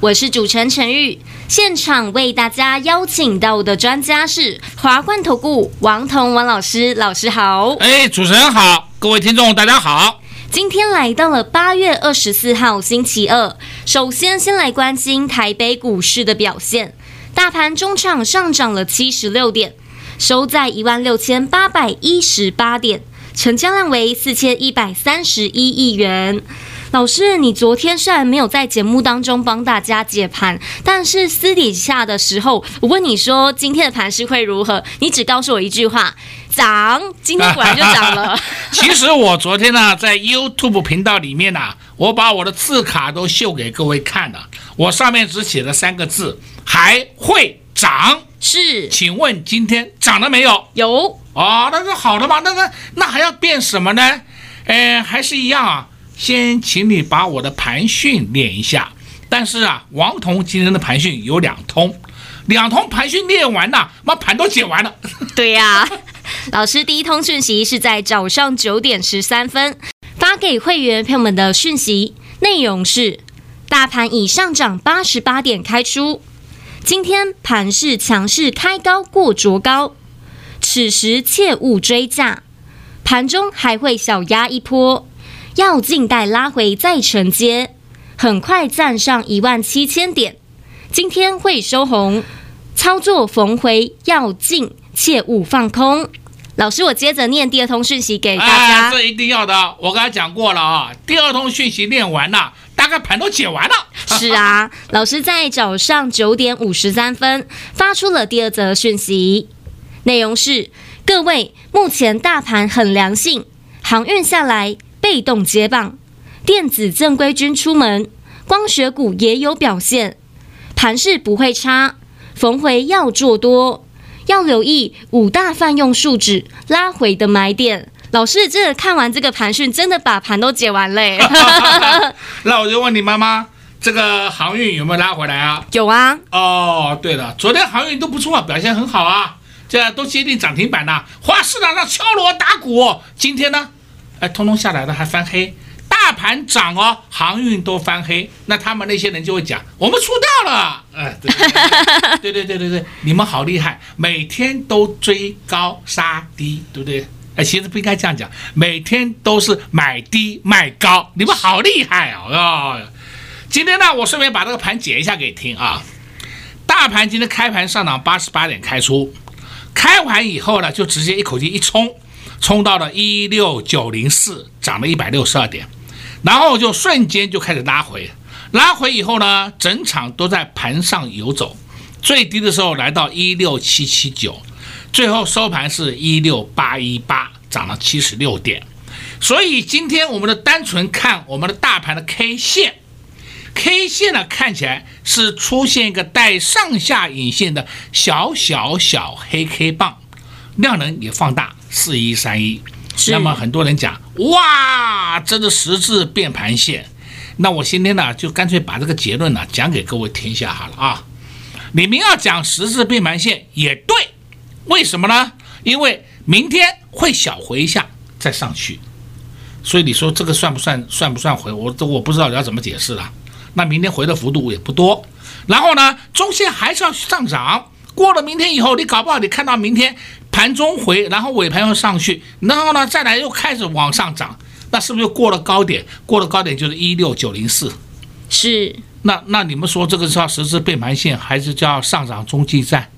我是主持人陈玉。现场为大家邀请到的专家是华冠投顾王彤王老师，老师好。哎，主持人好，各位听众大家好。今天来到了八月二十四号星期二，首先先来关心台北股市的表现，大盘中场上涨了七十六点，收在一万六千八百一十八点，成交量为四千一百三十一亿元。老师，你昨天虽然没有在节目当中帮大家解盘，但是私底下的时候，我问你说今天的盘势会如何，你只告诉我一句话：涨。今天果然就涨了。其实我昨天呢，在 YouTube 频道里面呢、啊，我把我的字卡都秀给各位看了，我上面只写了三个字：还会涨。是，请问今天涨了没有？有。哦，那是好的嘛，那个那还要变什么呢？哎，还是一样啊。先请你把我的盘讯练一下，但是啊，王彤今天的盘讯有两通，两通盘讯练完了，那盘都解完了。对呀、老师第一通讯息是在早上九点十三分。发给会员朋友们的讯息，内容是：大盘已上涨八十八点开出，今天盘势强势开高过卓高，此时切勿追价，盘中还会小压一波。要静待拉回再承接，很快站上一万七千点。今天会收红，操作逢回要静，切勿放空。老师，我接着念第二通讯息给大家。哎，这一定要的，我刚才讲过了啊。第二通讯息念完了，大概盘都解完了。是啊，老师在早上九点五十三分发出了第二则讯息，内容是：各位，目前大盘很良性，航运下来。被动接棒，电子正规军出门，光学股也有表现，盘势不会差，逢回要做多，要留意五大泛用数指拉回的买点。老师，这个看完这个盘讯，真的把盘都解完嘞。那我就问你妈妈，这个航运有没有拉回来啊？有啊。哦，对了，昨天航运都不错，表现很好啊，这都接近涨停板了，花市场上敲锣打鼓。今天呢？哎，通通下来了，还翻黑，大盘涨哦，航运都翻黑，那他们那些人就会讲，我们出掉了。哎，对 对对对对对，你们好厉害，每天都追高杀低，对不对？哎，其实不应该这样讲，每天都是买低卖高，你们好厉害哦。哦，今天呢，我顺便把这个盘解一下给你听啊。大盘今天开盘上涨八十八点开出，开完以后呢，就直接一口气一冲。冲到了一六九零四，涨了一百六十二点，然后就瞬间就开始拉回，拉回以后呢，整场都在盘上游走，最低的时候来到一六七七九，最后收盘是一六八一八，涨了七十六点。所以今天我们的单纯看我们的大盘的 K 线，K 线呢看起来是出现一个带上下影线的小小小黑 K 棒，量能也放大。四一三一，那么很多人讲哇，这个十字变盘线，那我今天呢就干脆把这个结论呢讲给各位听一下好了啊。你们要讲十字变盘线也对，为什么呢？因为明天会小回一下再上去，所以你说这个算不算算不算回？我这我不知道你要怎么解释了。那明天回的幅度也不多，然后呢，中线还是要上涨。过了明天以后，你搞不好你看到明天盘中回，然后尾盘又上去，然后呢再来又开始往上涨，那是不是又过了高点？过了高点就是一六九零四，是。那那你们说这个叫十字背盘线，还是叫上涨中继站？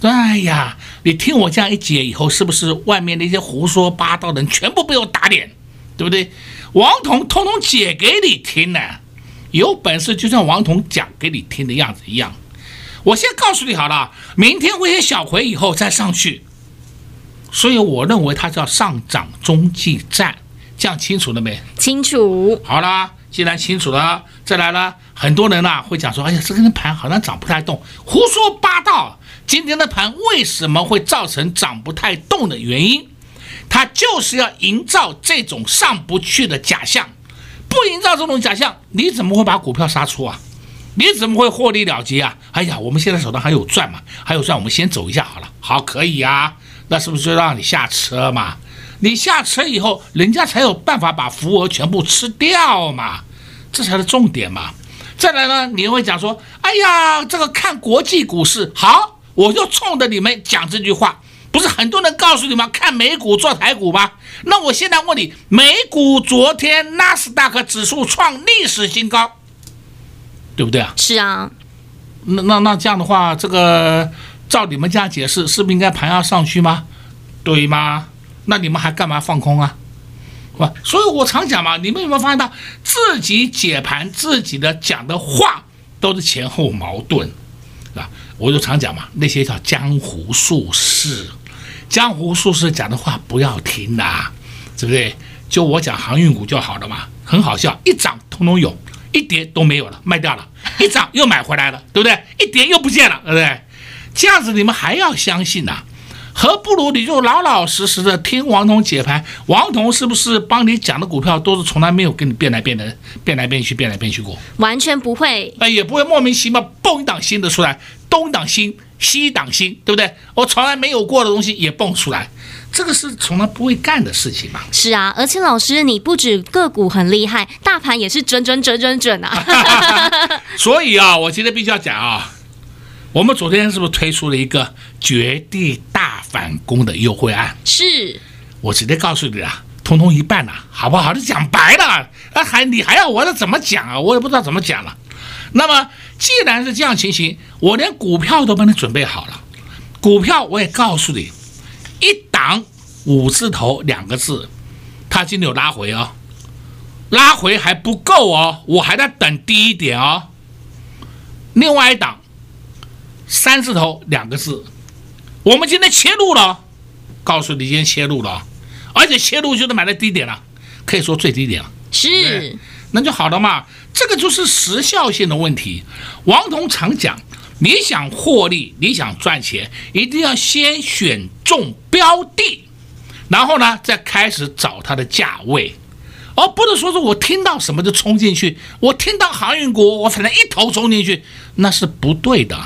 哎呀，你听我这样一解以后，是不是外面那些胡说八道的人全部被我打脸，对不对？王彤通通解给你听呢，有本事就像王彤讲给你听的样子一样。我先告诉你好了，明天会先小回以后再上去，所以我认为它叫上涨中继站，这样清楚了没？清楚。好了，既然清楚了，再来了，很多人呢、啊、会讲说，哎呀，这根盘好像涨不太动，胡说八道。今天的盘为什么会造成涨不太动的原因？它就是要营造这种上不去的假象。不营造这种假象，你怎么会把股票杀出啊？你怎么会获利了结啊？哎呀，我们现在手上还有赚嘛，还有赚，我们先走一下好了。好，可以啊。那是不是就让你下车嘛？你下车以后，人家才有办法把浮额全部吃掉嘛，这才是重点嘛。再来呢，你会讲说，哎呀，这个看国际股市好，我就冲着你们讲这句话。不是很多人告诉你们看美股做台股吗？那我现在问你，美股昨天纳斯达克指数创历史新高，对不对啊？是啊。那那那这样的话，这个照你们这样解释，是不是应该盘要上去吗？对吗？那你们还干嘛放空啊？是吧？所以我常讲嘛，你们有没有发现到自己解盘自己的讲的话都是前后矛盾，是吧？我就常讲嘛，那些叫江湖术士，江湖术士讲的话不要听呐、啊，对不对？就我讲航运股就好了嘛，很好笑，一涨通通有，一跌都没有了，卖掉了；一涨又买回来了，对不对？一跌又不见了，对不对？这样子你们还要相信呐、啊？何不如你就老老实实的听王彤解盘，王彤是不是帮你讲的股票都是从来没有跟你变来变的，变来变去，变来变去过？完全不会，哎，也不会莫名其妙蹦一档新的出来，东档新，西档新，对不对？我从来没有过的东西也蹦出来，这个是从来不会干的事情嘛。是啊，而且老师，你不止个股很厉害，大盘也是准准准准准啊。所以啊，我今天必须要讲啊。我们昨天是不是推出了一个绝地大反攻的优惠案？是，我直接告诉你啊，通通一半呐，好不好？你讲白了，那还你还要我这怎么讲啊？我也不知道怎么讲了。那么既然是这样情形，我连股票都帮你准备好了，股票我也告诉你，一档五字头两个字，它今天有拉回哦，拉回还不够哦，我还在等低一点哦。另外一档。三字头两个字，我们今天切入了，告诉你今天切入了，而且切入就是买在低点了，可以说最低点了，是，那就好了嘛。这个就是时效性的问题。王彤常讲，你想获利，你想赚钱，一定要先选中标的，然后呢，再开始找它的价位，而不是说是我听到什么就冲进去，我听到航运股，我反正一头冲进去，那是不对的。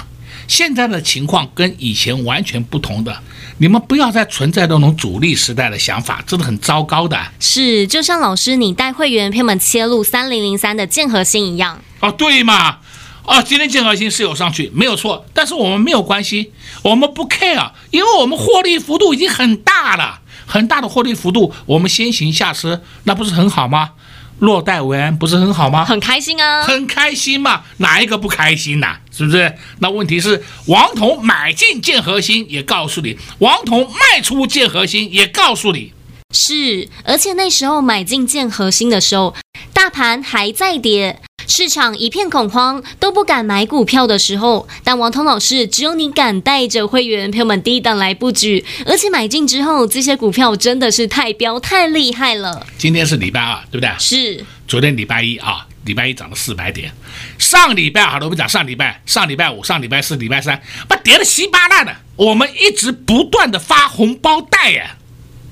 现在的情况跟以前完全不同的，你们不要再存在那种主力时代的想法，真的很糟糕的。是，就像老师你带会员朋友们切入三零零三的建核心一样。哦，对嘛？哦，今天建和兴是有上去，没有错，但是我们没有关系，我们不 care，因为我们获利幅度已经很大了，很大的获利幅度，我们先行下车，那不是很好吗？落袋为安不是很好吗？很开心啊，很开心嘛，哪一个不开心呐、啊？是不是？那问题是王彤买进建核心也告诉你，王彤卖出建核心也告诉你，是。而且那时候买进建核心的时候，大盘还在跌。市场一片恐慌，都不敢买股票的时候，但王通老师只有你敢带着会员朋友们低档来布局，而且买进之后，这些股票真的是太彪太厉害了。今天是礼拜二，对不对？是。昨天礼拜一啊，礼拜一涨了四百点。上礼拜好了，我们讲上礼拜，上礼拜五、上礼拜四、礼拜三，把跌的稀巴烂的。我们一直不断的发红包袋呀，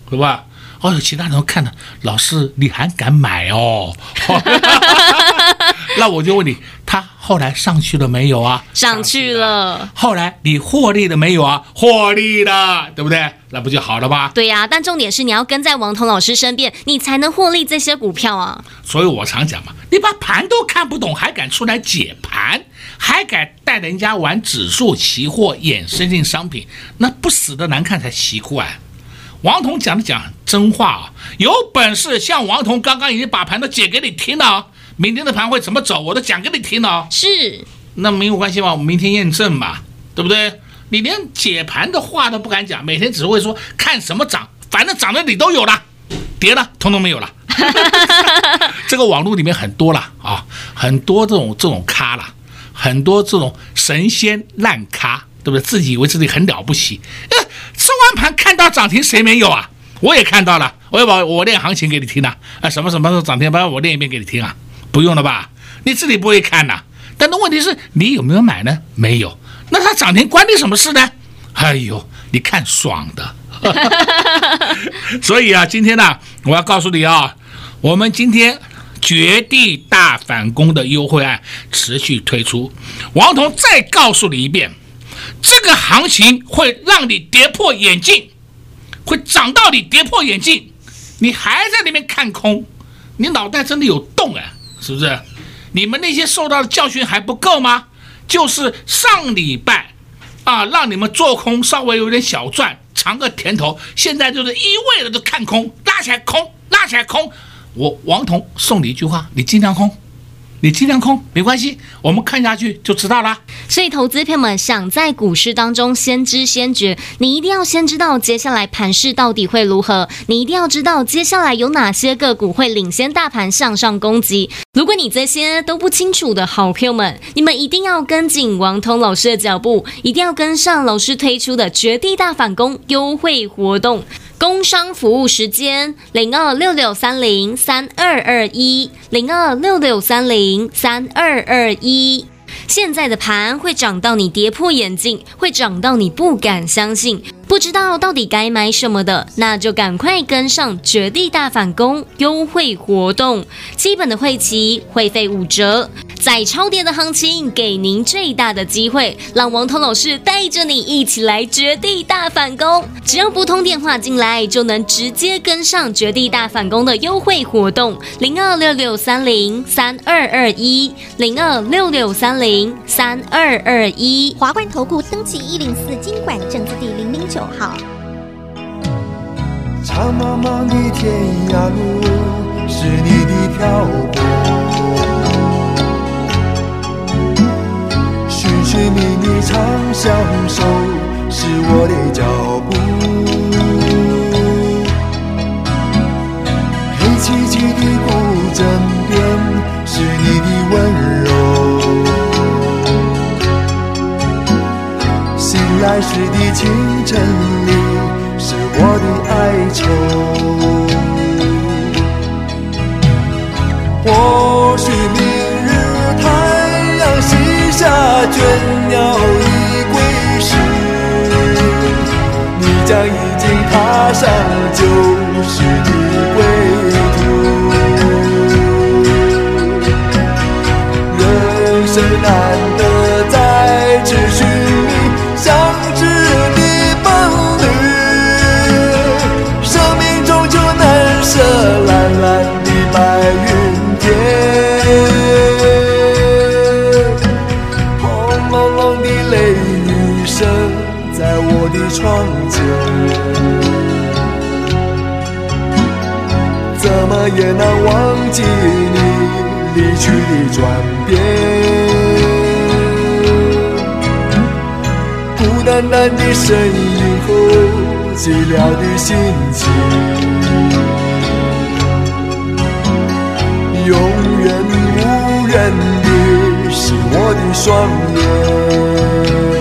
对吧？哦，有其他人看了，老师你还敢买哦？那我就问你，他后来上去了没有啊？上去了。后来你获利了没有啊？获利了，对不对？那不就好了吗？对呀、啊，但重点是你要跟在王彤老师身边，你才能获利这些股票啊。所以我常讲嘛，你把盘都看不懂，还敢出来解盘，还敢带人家玩指数期货、衍生性商品，那不死的难看才奇怪。王彤讲的讲真话啊，有本事像王彤刚刚已经把盘都解给你听了，明天的盘会怎么走，我都讲给你听了。是，那没有关系嘛，我们明天验证嘛，对不对？你连解盘的话都不敢讲，每天只会说看什么涨，反正涨的你都有了，跌了通通没有了。这个网络里面很多了啊，很多这种这种咖了，很多这种神仙烂咖。对不对？自己以为自己很了不起，盘看到涨停，谁没有啊？我也看到了，我要把我练行情给你听呐，啊，什么什么时候涨停，把我练一遍给你听啊？不用了吧？你自己不会看呐？但是问题是你有没有买呢？没有。那它涨停关你什么事呢？哎呦，你看爽的。所以啊，今天呢、啊，我要告诉你啊，我们今天绝地大反攻的优惠案持续推出。王彤再告诉你一遍，这个行情会让你跌破眼镜，会涨到你跌破眼镜，你还在那边看空，你脑袋真的有洞啊，是不是？你们那些受到的教训还不够吗？就是上礼拜啊，让你们做空稍微有点小赚，尝个甜头，现在就是一味的都看空，拉起来空，拉起来空。我王彤送你一句话，你尽量空。你尽量空没关系，我们看下去就知道了。所以，投资朋友们想在股市当中先知先觉，你一定要先知道接下来盘势到底会如何。你一定要知道接下来有哪些个股会领先大盘向上攻击。如果你这些都不清楚的好朋友们，你们一定要跟紧王彤老师的脚步，一定要跟上老师推出的绝地大反攻优惠活动。工商服务时间零二六六三零三二二一零二六六三零三二二一。现在的盘会涨到你跌破眼镜，会涨到你不敢相信，不知道到底该买什么的，那就赶快跟上绝地大反攻优惠活动，基本的会期会费五折。在超跌的行情，给您最大的机会，让王彤老师带着你一起来绝地大反攻。只要拨通电话进来，就能直接跟上绝地大反攻的优惠活动，零二六六三零三二二一，零二六六三零三二二一。华冠投顾登记一零四金管证字第零零九号。长茫茫的天涯路，是你的漂泊。寻寻觅觅长相守，是我的脚步。黑漆漆的古镇边，是你的温柔。来时的清晨里，是我的哀愁。或许明日太阳西下。倦鸟已归时，你将已经踏上旧时也难忘记你离去的转变。孤单单的身影后，寂寥的心情，永远无人的是我的双眼。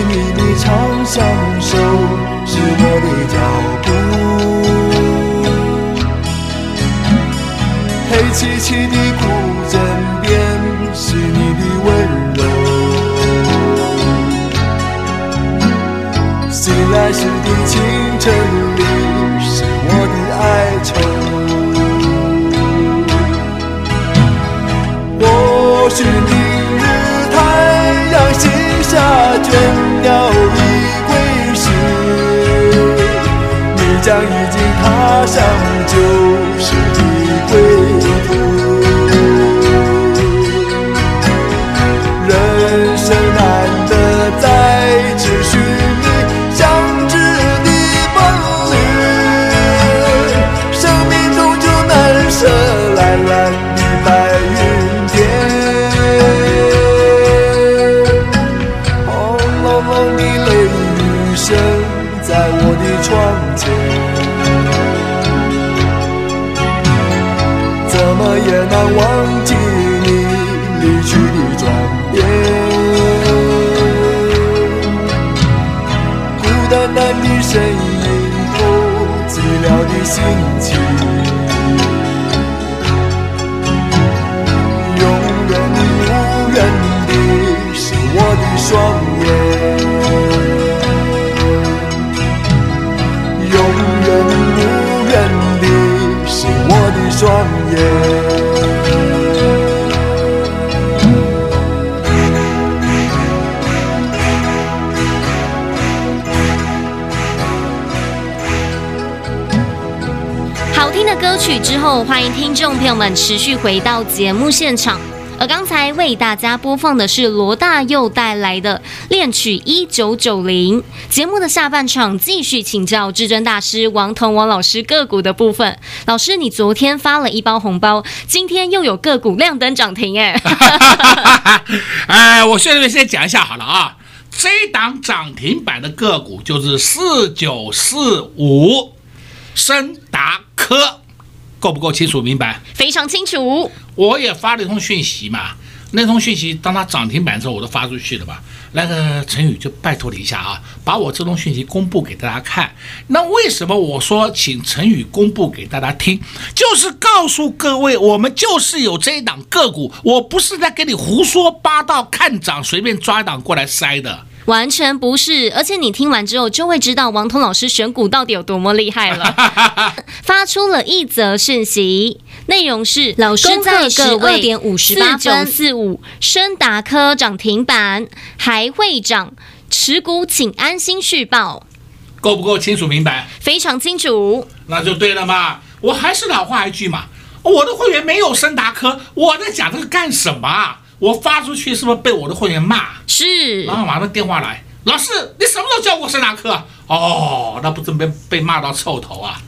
与你长相守是我的脚步黑漆漆的孤枕边是你的温柔醒来时的清晨里是我的哀愁或许明日太阳西下倦的歌曲之后，欢迎听众朋友们持续回到节目现场。而刚才为大家播放的是罗大佑带来的恋曲一九九零。节目的下半场继续请教至尊大师王彤王老师个股的部分。老师，你昨天发了一包红包，今天又有个股亮灯涨停，哎，哎，我现在先讲一下好了啊，这档涨停板的个股就是四九四五，升达科。够不够清楚明白？非常清楚。我也发了一通讯息嘛，那通讯息当它涨停板之后，我都发出去了吧。那个陈宇就拜托你一下啊，把我这通讯息公布给大家看。那为什么我说请陈宇公布给大家听？就是告诉各位，我们就是有这一档个股，我不是在跟你胡说八道，看涨随便抓一档过来塞的。完全不是，而且你听完之后就会知道王彤老师选股到底有多么厉害了。发出了一则讯息，内容是：老师在十二点五十八分，四九四五升达科涨停板还会涨，持股请安心续报。够不够清楚明白？非常清楚，那就对了嘛。我还是老话一句嘛，我的会员没有升达科，我在讲这个干什么？我发出去是不是被我的会员骂？是，然后马上电话来，老师，你什么时候教过升达科？哦，那不真被被骂到臭头啊！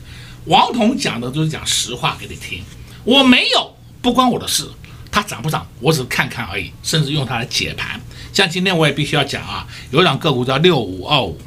王彤讲的都是讲实话给你听，我没有，不关我的事，它涨不涨，我只是看看而已，甚至用它来解盘。像今天我也必须要讲啊，有一档个股叫六五二五，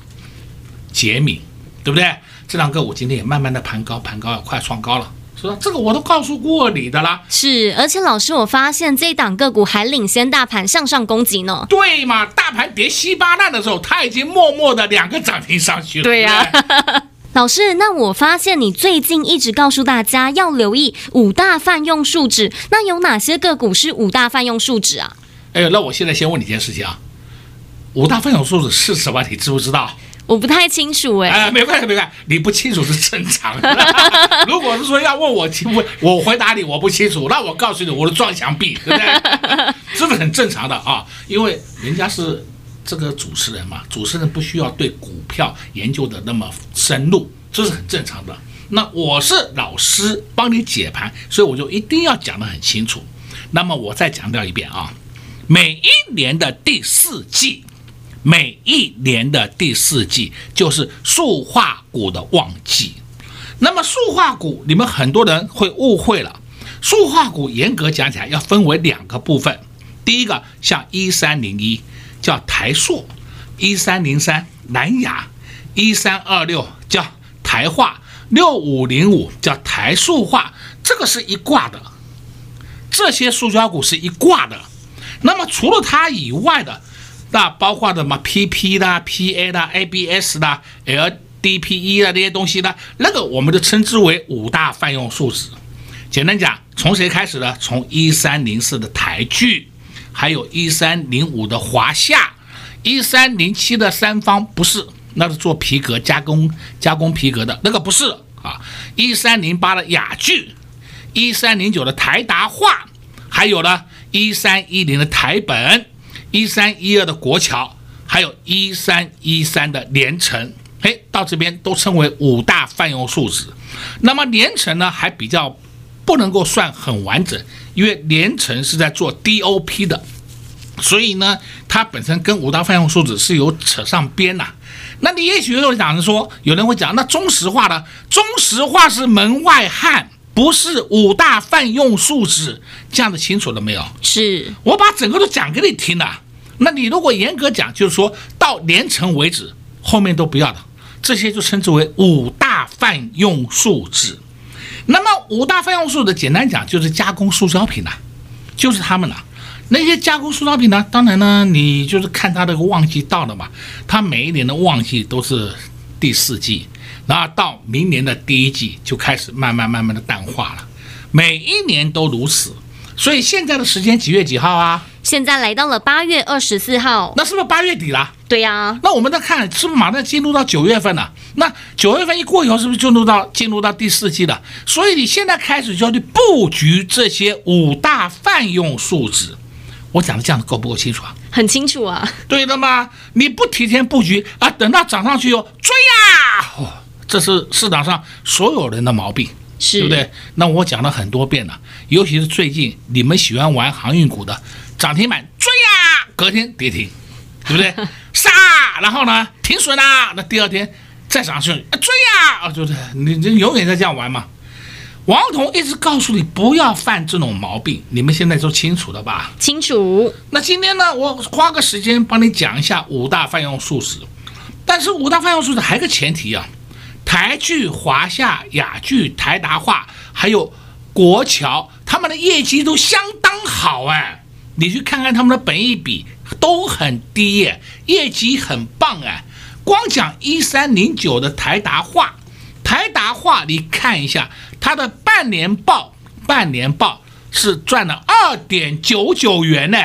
杰敏，对不对？这两个股今天也慢慢的盘高，盘高要快创高了。这个我都告诉过你的啦，是，而且老师，我发现这一档个股还领先大盘向上攻击呢。对嘛，大盘跌稀巴烂的时候，它已经默默的两个涨停上去了。对呀、啊，老师，那我发现你最近一直告诉大家要留意五大泛用数值，那有哪些个股是五大泛用数值啊？哎，那我现在先问你一件事情啊，五大泛用数值是什么？你知不知道？我不太清楚哎，哎，没关系，没关系，你不清楚是正常的。如果是说要问我清不，我回答你我不清楚，那我告诉你，我的撞墙壁，对不对？这是很正常的啊，因为人家是这个主持人嘛，主持人不需要对股票研究的那么深入，这是很正常的。那我是老师，帮你解盘，所以我就一定要讲得很清楚。那么我再强调一遍啊，每一年的第四季。每一年的第四季就是塑化股的旺季，那么塑化股你们很多人会误会了，塑化股严格讲起来要分为两个部分，第一个像一三零一叫台塑，一三零三南亚，一三二六叫台化，六五零五叫台塑化，这个是一挂的，这些塑胶股是一挂的，那么除了它以外的。那包括的嘛，PP 啦、PA 啦、ABS 啦、LDPE 啦这些东西呢，那个我们就称之为五大泛用数值。简单讲，从谁开始呢？从一三零四的台聚，还有一三零五的华夏，一三零七的三方不是，那是做皮革加工加工皮革的那个不是啊。一三零八的雅聚，一三零九的台达化，还有呢一三一零的台本。一三一二的国桥，还有一三一三的联成，哎，到这边都称为五大泛用数值。那么联成呢，还比较不能够算很完整，因为联成是在做 DOP 的，所以呢，它本身跟五大泛用数值是有扯上边呐。那你也许有人讲说，有人会讲，那中石化呢？中石化是门外汉。不是五大泛用数值，这样的清楚了没有？是，我把整个都讲给你听了。那你如果严格讲，就是说到连成为止，后面都不要的，这些就称之为五大泛用树脂。那么五大泛用树脂，简单讲就是加工塑胶品呐、啊，就是他们呐、啊。那些加工塑胶品呢？当然呢，你就是看它这个旺季到了嘛。它每一年的旺季都是第四季，然后到明年的第一季就开始慢慢慢慢的淡化了。每一年都如此。所以现在的时间几月几号啊？现在来到了八月二十四号。那是不是八月底了？对呀、啊。那我们再看，是不是马上进入到九月份了？那九月份一过以后，是不是就进入到进入到第四季了？所以你现在开始就要去布局这些五大泛用树脂。我讲的这样子够不够清楚啊？很清楚啊。对的嘛，你不提前布局啊，等到涨上去又追呀、啊哦，这是市场上所有人的毛病，是对不对？那我讲了很多遍了，尤其是最近你们喜欢玩航运股的，涨停板追呀、啊，隔天跌停，对不对？杀，然后呢停损啊，那第二天再涨上去啊追呀，啊，对不对？你你永远在这样玩嘛。王彤一直告诉你不要犯这种毛病，你们现在都清楚了吧？清楚。那今天呢，我花个时间帮你讲一下五大泛用树脂。但是五大泛用树脂还有个前提啊，台剧、华夏、雅剧、台达化，还有国桥，他们的业绩都相当好哎。你去看看他们的本益比都很低耶，业绩很棒哎。光讲一三零九的台达化，台达化你看一下。它的半年报，半年报是赚了二点九九元呢，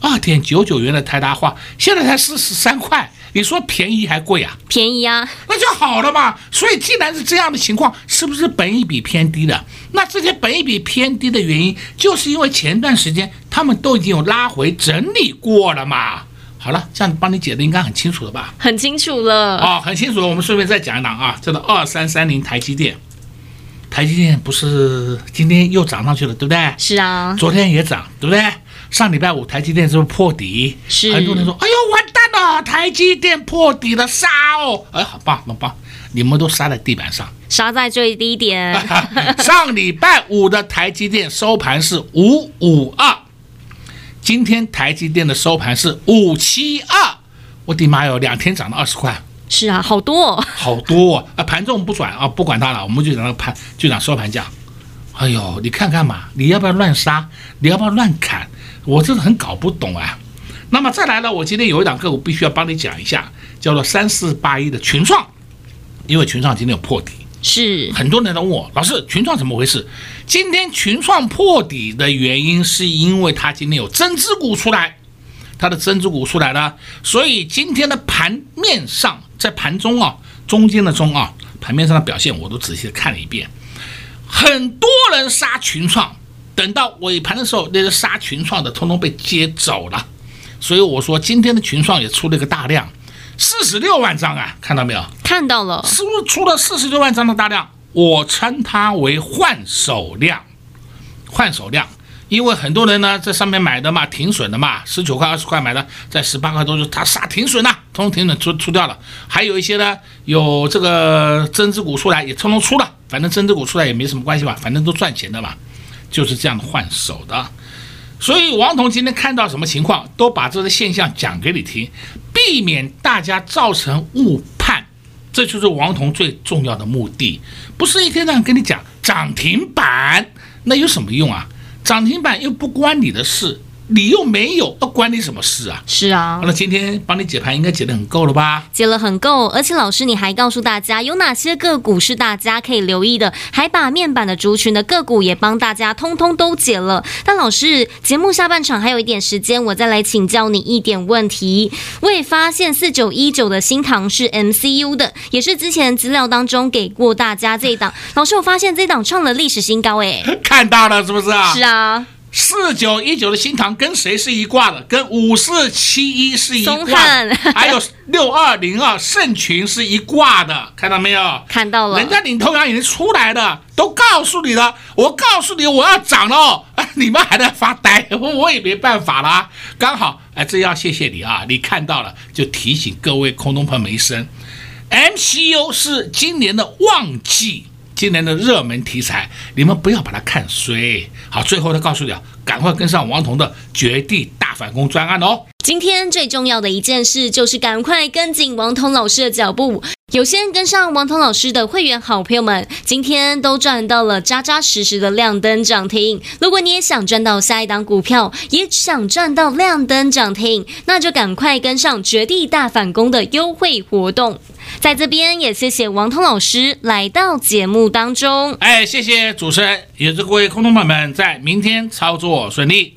二点九九元的台达化，现在才四十三块，你说便宜还贵啊？便宜啊，那就好了嘛。所以既然是这样的情况，是不是本益比偏低的？那这些本益比偏低的原因，就是因为前段时间他们都已经有拉回整理过了嘛。好了，这样帮你解的应该很清楚了吧？很清楚了啊、哦，很清楚了。我们顺便再讲一讲啊，这个二三三零台积电。台积电不是今天又涨上去了，对不对？是啊，昨天也涨，对不对？上礼拜五台积电是不是破底？是。很多人说：“哎呦，完蛋了，台积电破底了，杀哦！”哎，好棒，好棒！你们都杀在地板上，杀在最低点。上礼拜五的台积电收盘是五五二，今天台积电的收盘是五七二，我的妈哟，两天涨了二十块。是啊，好多、哦，好多啊！啊，盘中不转啊，不管它了，我们就讲那个盘，就讲收盘价。哎呦，你看看嘛，你要不要乱杀？你要不要乱砍？我真的很搞不懂啊。那么再来呢，我今天有一档个股必须要帮你讲一下，叫做三四八一的群创，因为群创今天有破底，是很多人都问我，老师群创怎么回事？今天群创破底的原因是因为它今天有增资股出来，它的增资股出来了，所以今天的盘面上。在盘中啊，中间的中啊，盘面上的表现我都仔细的看了一遍，很多人杀群创，等到尾盘的时候，那个杀群创的通通被接走了，所以我说今天的群创也出了一个大量，四十六万张啊，看到没有？看到了，是不是出了四十六万张的大量？我称它为换手量，换手量。因为很多人呢在上面买的嘛，停损的嘛，十九块、二十块买的，在十八块多就他杀停损了，通通停损出出掉了。还有一些呢，有这个增资股出来也通通出了，反正增资股出来也没什么关系吧，反正都赚钱的嘛，就是这样的换手的。所以王彤今天看到什么情况，都把这个现象讲给你听，避免大家造成误判，这就是王彤最重要的目的。不是一天到晚跟你讲涨停板，那有什么用啊？涨停板又不关你的事。你又没有，要关你什么事啊？是啊，那今天帮你解盘，应该解得很够了吧？解了很够，而且老师你还告诉大家有哪些个股是大家可以留意的，还把面板的族群的个股也帮大家通通都解了。但老师，节目下半场还有一点时间，我再来请教你一点问题。我也发现四九一九的新塘是 MCU 的，也是之前资料当中给过大家这一档。老师，我发现这一档创了历史新高，哎，看到了是不是啊？是啊。四九一九的新塘跟谁是一挂的？跟五四七一是一挂的，还有六二零二盛群是一挂的，看到没有？看到了，人家领头羊已经出来了，都告诉你了。我告诉你我要涨了，你们还在发呆，我也没办法啦。刚好，哎，这要谢谢你啊，你看到了就提醒各位空中朋友们一声。MCU 是今年的旺季，今年的热门题材，你们不要把它看衰。好，最后他告诉你啊，赶快跟上王彤的绝地大反攻专案哦。今天最重要的一件事就是赶快跟紧王彤老师的脚步。有先跟上王彤老师的会员好朋友们，今天都赚到了扎扎实实的亮灯涨停。如果你也想赚到下一档股票，也想赚到亮灯涨停，那就赶快跟上绝地大反攻的优惠活动。在这边也谢谢王彤老师来到节目当中。哎，谢谢主持人，也祝各位空头朋友们在明天操作顺利。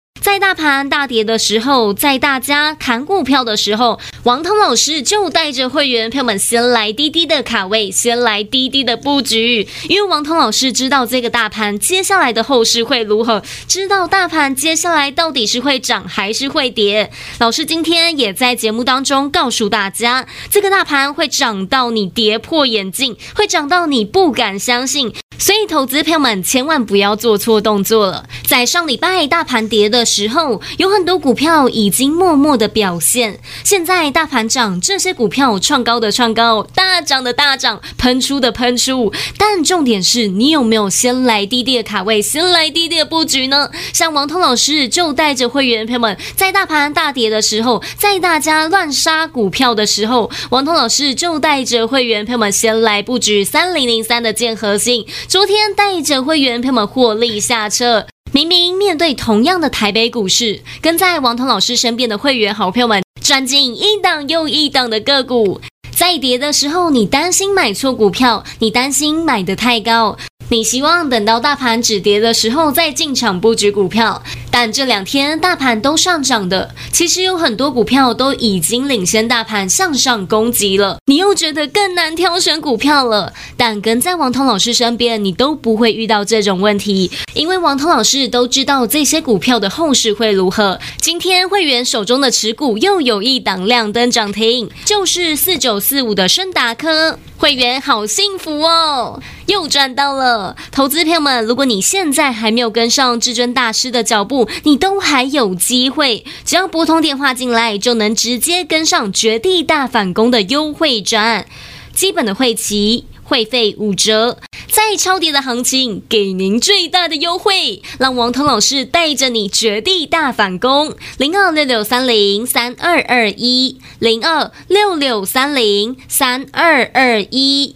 在大盘大跌的时候，在大家砍股票的时候，王通老师就带着会员朋友们先来低低的卡位，先来低低的布局。因为王通老师知道这个大盘接下来的后市会如何，知道大盘接下来到底是会涨还是会跌。老师今天也在节目当中告诉大家，这个大盘会涨到你跌破眼镜，会涨到你不敢相信。所以，投资朋友们千万不要做错动作了。在上礼拜大盘跌的时候，有很多股票已经默默的表现。现在大盘涨，这些股票创高的创高，大涨的大涨，喷出的喷出。但重点是你有没有先来低低的卡位，先来低低的布局呢？像王通老师就带着会员朋友们，在大盘大跌的时候，在大家乱杀股票的时候，王通老师就带着会员朋友们先来布局三零零三的建核心。昨天带着会员朋友们获利下车，明明面对同样的台北股市，跟在王彤老师身边的会员好朋友们赚进一档又一档的个股，在跌的时候，你担心买错股票，你担心买的太高，你希望等到大盘止跌的时候再进场布局股票。但这两天大盘都上涨的，其实有很多股票都已经领先大盘向上攻击了，你又觉得更难挑选股票了。但跟在王彤老师身边，你都不会遇到这种问题，因为王彤老师都知道这些股票的后市会如何。今天会员手中的持股又有一档亮灯涨停，就是四九四五的升达科，会员好幸福哦，又赚到了。投资朋友们，如果你现在还没有跟上至尊大师的脚步，你都还有机会，只要拨通电话进来，就能直接跟上绝地大反攻的优惠专案，基本的会期会费五折，在超跌的行情给您最大的优惠，让王腾老师带着你绝地大反攻，零二六六三零三二二一，零二六六三零三二二一，